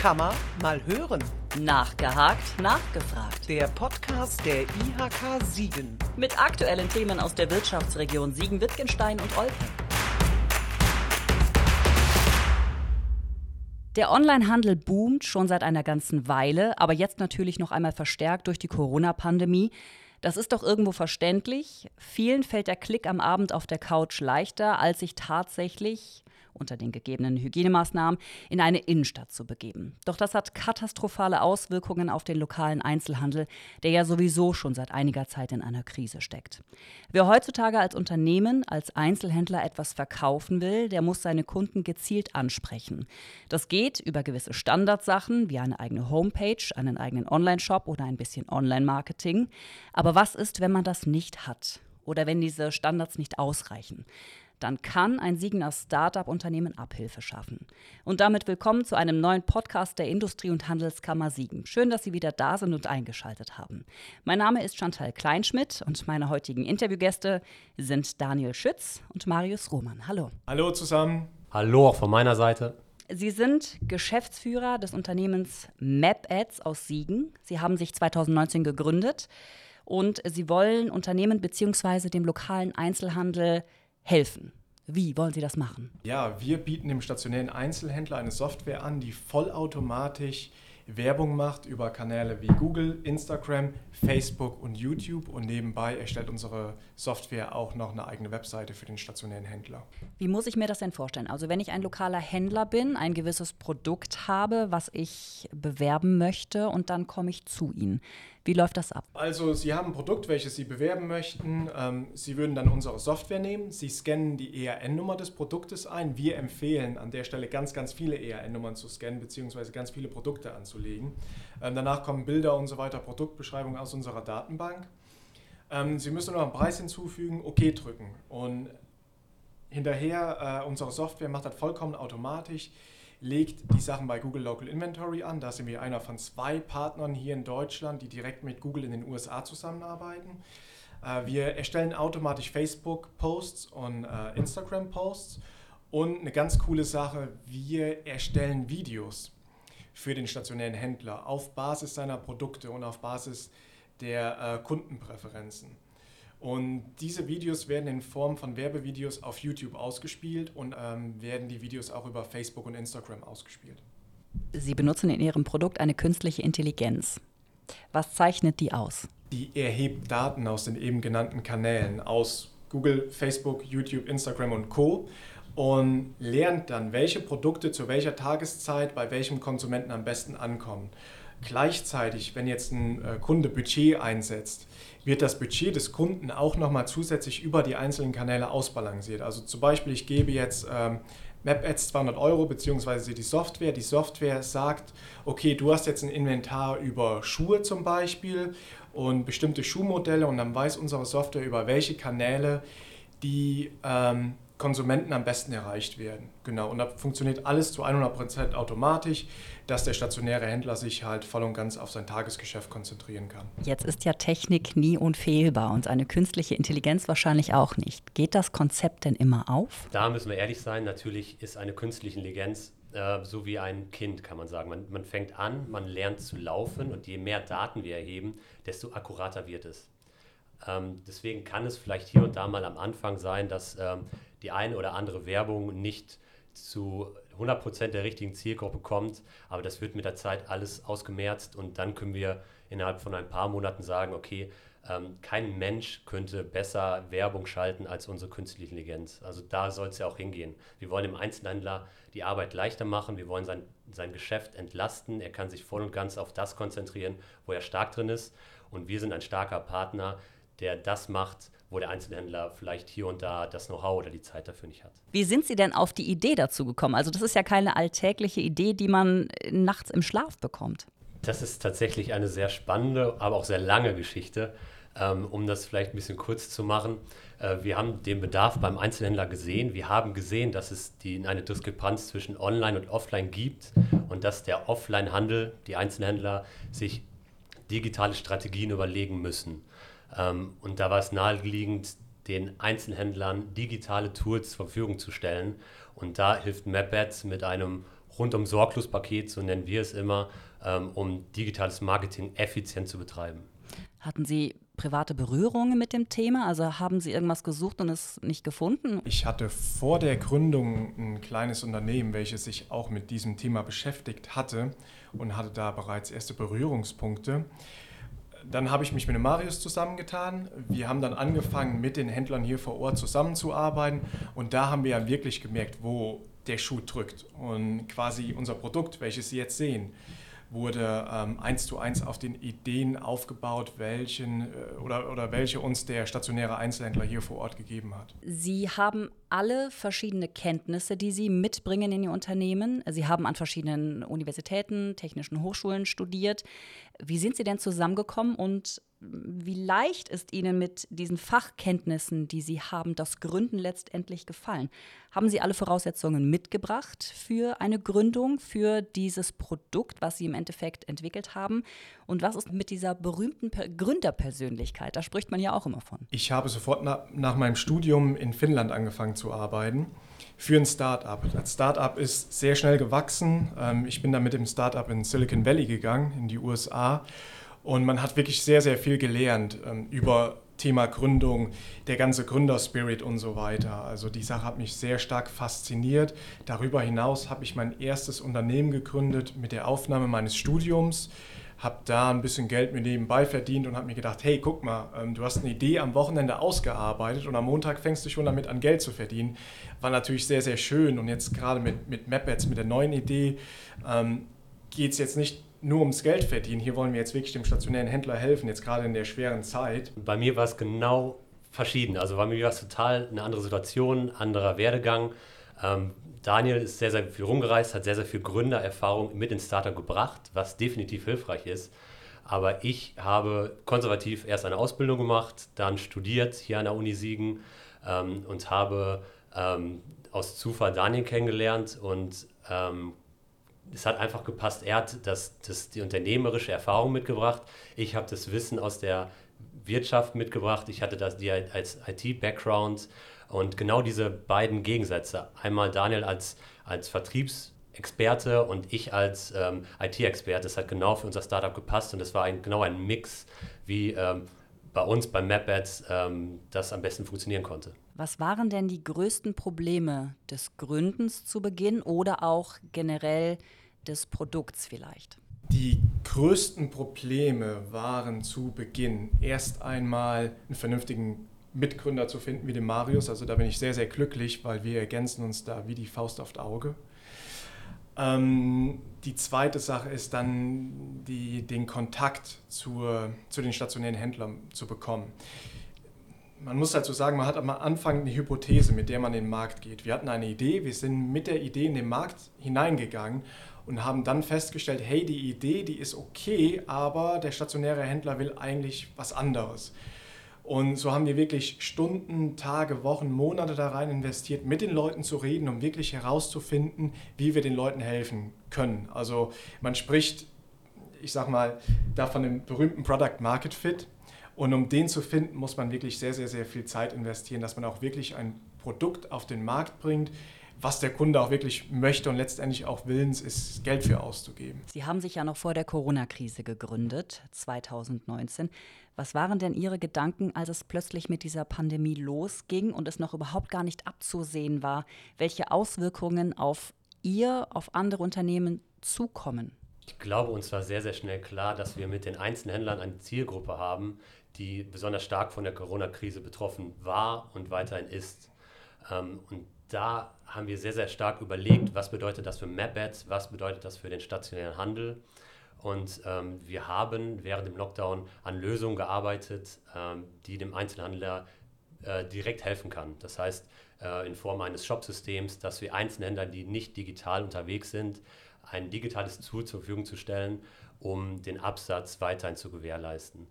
Kann man mal hören. Nachgehakt, nachgefragt. Der Podcast der IHK Siegen. Mit aktuellen Themen aus der Wirtschaftsregion Siegen-Wittgenstein und Olpe. Der Onlinehandel boomt schon seit einer ganzen Weile, aber jetzt natürlich noch einmal verstärkt durch die Corona-Pandemie. Das ist doch irgendwo verständlich. Vielen fällt der Klick am Abend auf der Couch leichter, als sich tatsächlich unter den gegebenen Hygienemaßnahmen in eine Innenstadt zu begeben. Doch das hat katastrophale Auswirkungen auf den lokalen Einzelhandel, der ja sowieso schon seit einiger Zeit in einer Krise steckt. Wer heutzutage als Unternehmen, als Einzelhändler etwas verkaufen will, der muss seine Kunden gezielt ansprechen. Das geht über gewisse Standardsachen wie eine eigene Homepage, einen eigenen Online-Shop oder ein bisschen Online-Marketing. Aber was ist, wenn man das nicht hat? Oder wenn diese Standards nicht ausreichen? Dann kann ein Siegener Startup-Unternehmen Abhilfe schaffen. Und damit willkommen zu einem neuen Podcast der Industrie- und Handelskammer Siegen. Schön, dass Sie wieder da sind und eingeschaltet haben. Mein Name ist Chantal Kleinschmidt und meine heutigen Interviewgäste sind Daniel Schütz und Marius Roman. Hallo. Hallo zusammen. Hallo auch von meiner Seite. Sie sind Geschäftsführer des Unternehmens MapAds aus Siegen. Sie haben sich 2019 gegründet und Sie wollen Unternehmen bzw. dem lokalen Einzelhandel helfen. Wie wollen Sie das machen? Ja, wir bieten dem stationären Einzelhändler eine Software an, die vollautomatisch Werbung macht über Kanäle wie Google, Instagram, Facebook und YouTube und nebenbei erstellt unsere Software auch noch eine eigene Webseite für den stationären Händler. Wie muss ich mir das denn vorstellen? Also wenn ich ein lokaler Händler bin, ein gewisses Produkt habe, was ich bewerben möchte und dann komme ich zu Ihnen. Wie läuft das ab? Also Sie haben ein Produkt, welches Sie bewerben möchten. Ähm, Sie würden dann unsere Software nehmen. Sie scannen die ERN-Nummer des Produktes ein. Wir empfehlen an der Stelle ganz, ganz viele ERN-Nummern zu scannen bzw. ganz viele Produkte anzulegen. Ähm, danach kommen Bilder und so weiter, Produktbeschreibungen aus unserer Datenbank. Ähm, Sie müssen nur einen Preis hinzufügen, OK drücken. Und hinterher, äh, unsere Software macht das vollkommen automatisch legt die Sachen bei Google Local Inventory an. Da sind wir einer von zwei Partnern hier in Deutschland, die direkt mit Google in den USA zusammenarbeiten. Äh, wir erstellen automatisch Facebook-Posts und äh, Instagram-Posts. Und eine ganz coole Sache, wir erstellen Videos für den stationären Händler auf Basis seiner Produkte und auf Basis der äh, Kundenpräferenzen. Und diese Videos werden in Form von Werbevideos auf YouTube ausgespielt und ähm, werden die Videos auch über Facebook und Instagram ausgespielt. Sie benutzen in Ihrem Produkt eine künstliche Intelligenz. Was zeichnet die aus? Die erhebt Daten aus den eben genannten Kanälen, aus Google, Facebook, YouTube, Instagram und Co. und lernt dann, welche Produkte zu welcher Tageszeit bei welchem Konsumenten am besten ankommen. Gleichzeitig, wenn jetzt ein äh, Kunde Budget einsetzt, wird das Budget des Kunden auch nochmal zusätzlich über die einzelnen Kanäle ausbalanciert. Also zum Beispiel, ich gebe jetzt ähm, MapAds 200 Euro beziehungsweise die Software. Die Software sagt, okay, du hast jetzt ein Inventar über Schuhe zum Beispiel und bestimmte Schuhmodelle und dann weiß unsere Software über welche Kanäle die ähm, Konsumenten am besten erreicht werden. Genau, und da funktioniert alles zu 100% automatisch, dass der stationäre Händler sich halt voll und ganz auf sein Tagesgeschäft konzentrieren kann. Jetzt ist ja Technik nie unfehlbar und eine künstliche Intelligenz wahrscheinlich auch nicht. Geht das Konzept denn immer auf? Da müssen wir ehrlich sein, natürlich ist eine künstliche Intelligenz äh, so wie ein Kind, kann man sagen. Man, man fängt an, man lernt zu laufen und je mehr Daten wir erheben, desto akkurater wird es. Ähm, deswegen kann es vielleicht hier und da mal am Anfang sein, dass ähm, die eine oder andere Werbung nicht zu 100% der richtigen Zielgruppe kommt, aber das wird mit der Zeit alles ausgemerzt und dann können wir innerhalb von ein paar Monaten sagen, okay, ähm, kein Mensch könnte besser Werbung schalten als unsere künstliche Intelligenz. Also da soll es ja auch hingehen. Wir wollen dem Einzelhändler die Arbeit leichter machen, wir wollen sein, sein Geschäft entlasten, er kann sich voll und ganz auf das konzentrieren, wo er stark drin ist und wir sind ein starker Partner, der das macht, wo der Einzelhändler vielleicht hier und da das Know-how oder die Zeit dafür nicht hat. Wie sind Sie denn auf die Idee dazu gekommen? Also das ist ja keine alltägliche Idee, die man nachts im Schlaf bekommt. Das ist tatsächlich eine sehr spannende, aber auch sehr lange Geschichte. Ähm, um das vielleicht ein bisschen kurz zu machen. Äh, wir haben den Bedarf beim Einzelhändler gesehen. Wir haben gesehen, dass es die, eine Diskrepanz zwischen Online und Offline gibt und dass der Offline-Handel, die Einzelhändler, sich digitale Strategien überlegen müssen. Ähm, und da war es naheliegend, den Einzelhändlern digitale Tools zur Verfügung zu stellen. Und da hilft MapAds mit einem rundum Sorglos-Paket, so nennen wir es immer, ähm, um digitales Marketing effizient zu betreiben. Hatten Sie private Berührungen mit dem Thema? Also haben Sie irgendwas gesucht und es nicht gefunden? Ich hatte vor der Gründung ein kleines Unternehmen, welches sich auch mit diesem Thema beschäftigt hatte und hatte da bereits erste Berührungspunkte. Dann habe ich mich mit dem Marius zusammengetan. Wir haben dann angefangen, mit den Händlern hier vor Ort zusammenzuarbeiten. Und da haben wir ja wirklich gemerkt, wo der Schuh drückt. Und quasi unser Produkt, welches Sie jetzt sehen, wurde ähm, eins zu eins auf den Ideen aufgebaut, welchen äh, oder, oder welche uns der stationäre Einzelhändler hier vor Ort gegeben hat. Sie haben alle verschiedene Kenntnisse, die Sie mitbringen in Ihr Unternehmen. Sie haben an verschiedenen Universitäten, technischen Hochschulen studiert. Wie sind Sie denn zusammengekommen und wie leicht ist Ihnen mit diesen Fachkenntnissen, die Sie haben, das Gründen letztendlich gefallen? Haben Sie alle Voraussetzungen mitgebracht für eine Gründung, für dieses Produkt, was Sie im Endeffekt entwickelt haben? Und was ist mit dieser berühmten Gründerpersönlichkeit? Da spricht man ja auch immer von. Ich habe sofort na, nach meinem Studium in Finnland angefangen zu arbeiten für ein Startup. Das Startup ist sehr schnell gewachsen. Ähm, ich bin dann mit dem Startup in Silicon Valley gegangen, in die USA. Und man hat wirklich sehr, sehr viel gelernt ähm, über Thema Gründung, der ganze Gründerspirit und so weiter. Also die Sache hat mich sehr stark fasziniert. Darüber hinaus habe ich mein erstes Unternehmen gegründet mit der Aufnahme meines Studiums habe da ein bisschen Geld mir nebenbei verdient und habe mir gedacht, hey, guck mal, ähm, du hast eine Idee am Wochenende ausgearbeitet und am Montag fängst du schon damit an, Geld zu verdienen. War natürlich sehr, sehr schön und jetzt gerade mit, mit MapAds, mit der neuen Idee, ähm, geht es jetzt nicht nur ums Geld verdienen. Hier wollen wir jetzt wirklich dem stationären Händler helfen, jetzt gerade in der schweren Zeit. Bei mir war es genau verschieden. Also bei mir war es total eine andere Situation, anderer Werdegang. Ähm, Daniel ist sehr, sehr viel rumgereist, hat sehr, sehr viel Gründererfahrung mit ins Startup gebracht, was definitiv hilfreich ist. Aber ich habe konservativ erst eine Ausbildung gemacht, dann studiert hier an der Uni Siegen ähm, und habe ähm, aus Zufall Daniel kennengelernt und ähm, es hat einfach gepasst. Er hat das, das, die unternehmerische Erfahrung mitgebracht. Ich habe das Wissen aus der Wirtschaft mitgebracht. Ich hatte das die als IT-Background und genau diese beiden Gegensätze, einmal Daniel als, als Vertriebsexperte und ich als ähm, IT-Experte, das hat genau für unser Startup gepasst und es war ein, genau ein Mix, wie ähm, bei uns beim MapAds ähm, das am besten funktionieren konnte. Was waren denn die größten Probleme des Gründens zu Beginn oder auch generell des Produkts vielleicht? Die größten Probleme waren zu Beginn erst einmal einen vernünftigen Mitgründer zu finden wie den Marius. Also da bin ich sehr, sehr glücklich, weil wir ergänzen uns da wie die Faust aufs Auge. Ähm, die zweite Sache ist dann die, den Kontakt zur, zu den stationären Händlern zu bekommen. Man muss dazu sagen, man hat am Anfang eine Hypothese, mit der man in den Markt geht. Wir hatten eine Idee, wir sind mit der Idee in den Markt hineingegangen und haben dann festgestellt, hey, die Idee, die ist okay, aber der stationäre Händler will eigentlich was anderes. Und so haben wir wirklich Stunden, Tage, Wochen, Monate da rein investiert, mit den Leuten zu reden, um wirklich herauszufinden, wie wir den Leuten helfen können. Also man spricht, ich sag mal, da von dem berühmten Product Market Fit. Und um den zu finden, muss man wirklich sehr, sehr, sehr viel Zeit investieren, dass man auch wirklich ein Produkt auf den Markt bringt, was der Kunde auch wirklich möchte und letztendlich auch willens ist, Geld für auszugeben. Sie haben sich ja noch vor der Corona-Krise gegründet, 2019. Was waren denn Ihre Gedanken, als es plötzlich mit dieser Pandemie losging und es noch überhaupt gar nicht abzusehen war, welche Auswirkungen auf Ihr, auf andere Unternehmen zukommen? Ich glaube, uns war sehr, sehr schnell klar, dass wir mit den Einzelhändlern eine Zielgruppe haben, die besonders stark von der Corona-Krise betroffen war und weiterhin ist. Ähm, und da haben wir sehr, sehr stark überlegt, was bedeutet das für MapAds, was bedeutet das für den stationären Handel. Und ähm, wir haben während dem Lockdown an Lösungen gearbeitet, ähm, die dem Einzelhandler äh, direkt helfen kann. Das heißt, äh, in Form eines Shopsystems, dass wir Einzelhändlern, die nicht digital unterwegs sind, ein digitales Tool zur Verfügung zu stellen, um den Absatz weiterhin zu gewährleisten.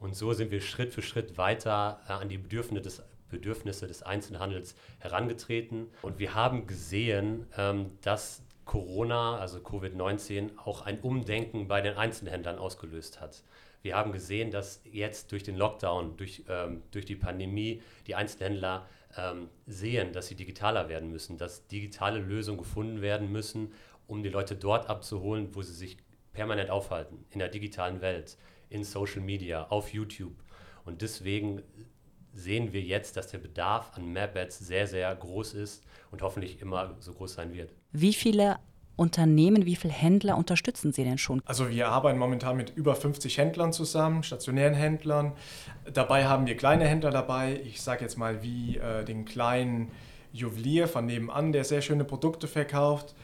Und so sind wir Schritt für Schritt weiter äh, an die Bedürfnisse des, Bedürfnisse des Einzelhandels herangetreten. Und wir haben gesehen, ähm, dass Corona, also Covid-19, auch ein Umdenken bei den Einzelhändlern ausgelöst hat. Wir haben gesehen, dass jetzt durch den Lockdown, durch, ähm, durch die Pandemie, die Einzelhändler ähm, sehen, dass sie digitaler werden müssen, dass digitale Lösungen gefunden werden müssen, um die Leute dort abzuholen, wo sie sich permanent aufhalten, in der digitalen Welt, in Social Media, auf YouTube. Und deswegen sehen wir jetzt, dass der Bedarf an Map-Ads sehr, sehr groß ist und hoffentlich immer so groß sein wird. Wie viele Unternehmen, wie viele Händler unterstützen Sie denn schon? Also wir arbeiten momentan mit über 50 Händlern zusammen, stationären Händlern. Dabei haben wir kleine Händler dabei. Ich sage jetzt mal wie äh, den kleinen Juwelier von nebenan, der sehr schöne Produkte verkauft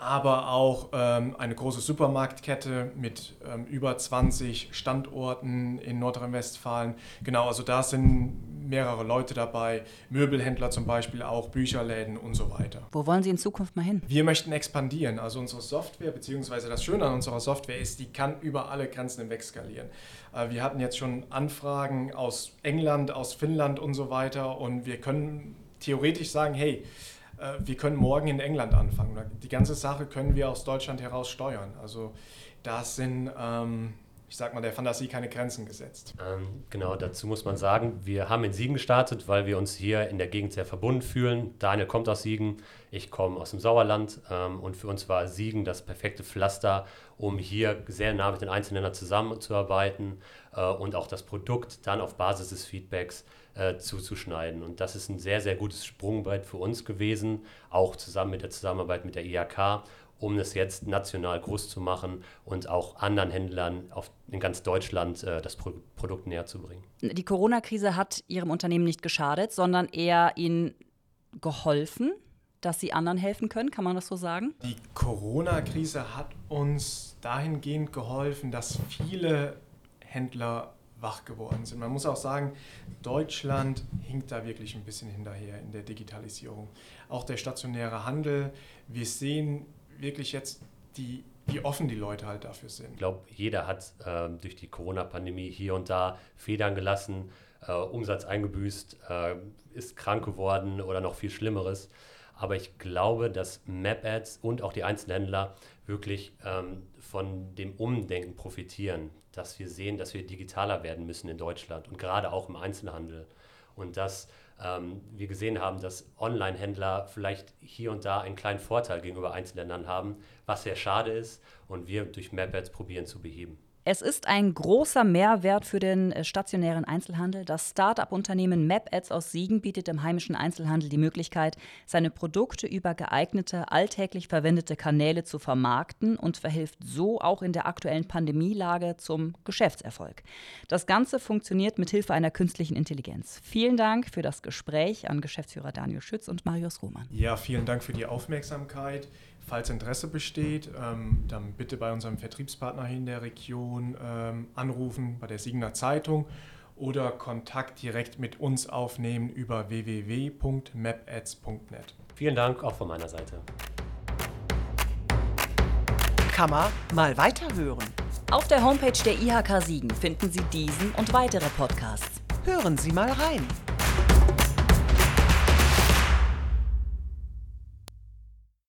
aber auch ähm, eine große Supermarktkette mit ähm, über 20 Standorten in Nordrhein-Westfalen. Genau, also da sind mehrere Leute dabei, Möbelhändler zum Beispiel auch, Bücherläden und so weiter. Wo wollen Sie in Zukunft mal hin? Wir möchten expandieren. Also unsere Software, beziehungsweise das Schöne an unserer Software ist, die kann über alle Grenzen hinweg skalieren. Äh, wir hatten jetzt schon Anfragen aus England, aus Finnland und so weiter und wir können theoretisch sagen, hey, äh, wir können morgen in England anfangen. Die ganze Sache können wir aus Deutschland heraus steuern. Also da sind, ähm, ich sag mal, der Fantasie keine Grenzen gesetzt. Ähm, genau, dazu muss man sagen, wir haben in Siegen gestartet, weil wir uns hier in der Gegend sehr verbunden fühlen. Daniel kommt aus Siegen, ich komme aus dem Sauerland ähm, und für uns war Siegen das perfekte Pflaster, um hier sehr nah mit den Einzelländern zusammenzuarbeiten äh, und auch das Produkt dann auf Basis des Feedbacks äh, zuzuschneiden. Und das ist ein sehr, sehr gutes Sprungbrett für uns gewesen, auch zusammen mit der Zusammenarbeit mit der IHK, um es jetzt national groß zu machen und auch anderen Händlern auf, in ganz Deutschland äh, das Pro Produkt näher zu bringen. Die Corona-Krise hat Ihrem Unternehmen nicht geschadet, sondern eher Ihnen geholfen, dass Sie anderen helfen können, kann man das so sagen? Die Corona-Krise hat uns dahingehend geholfen, dass viele Händler wach geworden sind. Man muss auch sagen, Deutschland hinkt da wirklich ein bisschen hinterher in der Digitalisierung. Auch der stationäre Handel. Wir sehen wirklich jetzt, die, wie offen die Leute halt dafür sind. Ich glaube, jeder hat äh, durch die Corona-Pandemie hier und da Federn gelassen, äh, Umsatz eingebüßt, äh, ist krank geworden oder noch viel Schlimmeres. Aber ich glaube, dass Map-Ads und auch die Einzelhändler wirklich ähm, von dem Umdenken profitieren, dass wir sehen, dass wir digitaler werden müssen in Deutschland und gerade auch im Einzelhandel. Und dass ähm, wir gesehen haben, dass Online-Händler vielleicht hier und da einen kleinen Vorteil gegenüber Einzelländern haben, was sehr schade ist und wir durch Map-Ads probieren zu beheben. Es ist ein großer Mehrwert für den äh, stationären Einzelhandel. Das Start-up-Unternehmen MapAds aus Siegen bietet im heimischen Einzelhandel die Möglichkeit, seine Produkte über geeignete, alltäglich verwendete Kanäle zu vermarkten und verhilft so auch in der aktuellen Pandemielage zum Geschäftserfolg. Das Ganze funktioniert mit Hilfe einer künstlichen Intelligenz. Vielen Dank für das Gespräch an Geschäftsführer Daniel Schütz und Marius Roman. Ja, vielen Dank für die Aufmerksamkeit. Falls Interesse besteht, ähm, dann bitte bei unserem Vertriebspartner hier in der Region ähm, anrufen, bei der Siegener Zeitung oder Kontakt direkt mit uns aufnehmen über www.mapads.net. Vielen Dank auch von meiner Seite. Kann man mal weiterhören. Auf der Homepage der IHK Siegen finden Sie diesen und weitere Podcasts. Hören Sie mal rein.